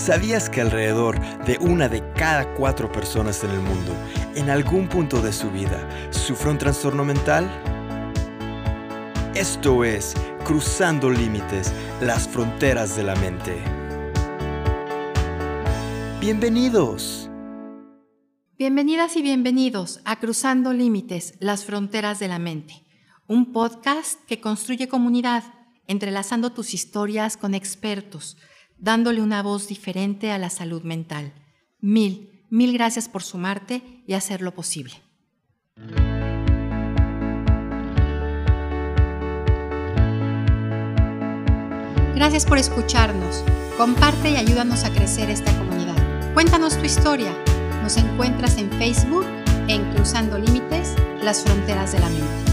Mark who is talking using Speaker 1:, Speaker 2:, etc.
Speaker 1: ¿Sabías que alrededor de una de cada cuatro personas en el mundo, en algún punto de su vida, sufre un trastorno mental? Esto es Cruzando Límites, las fronteras de la mente. Bienvenidos.
Speaker 2: Bienvenidas y bienvenidos a Cruzando Límites, las fronteras de la mente, un podcast que construye comunidad, entrelazando tus historias con expertos dándole una voz diferente a la salud mental. Mil, mil gracias por sumarte y hacerlo posible. Gracias por escucharnos. Comparte y ayúdanos a crecer esta comunidad. Cuéntanos tu historia. Nos encuentras en Facebook en Cruzando Límites, las fronteras de la mente.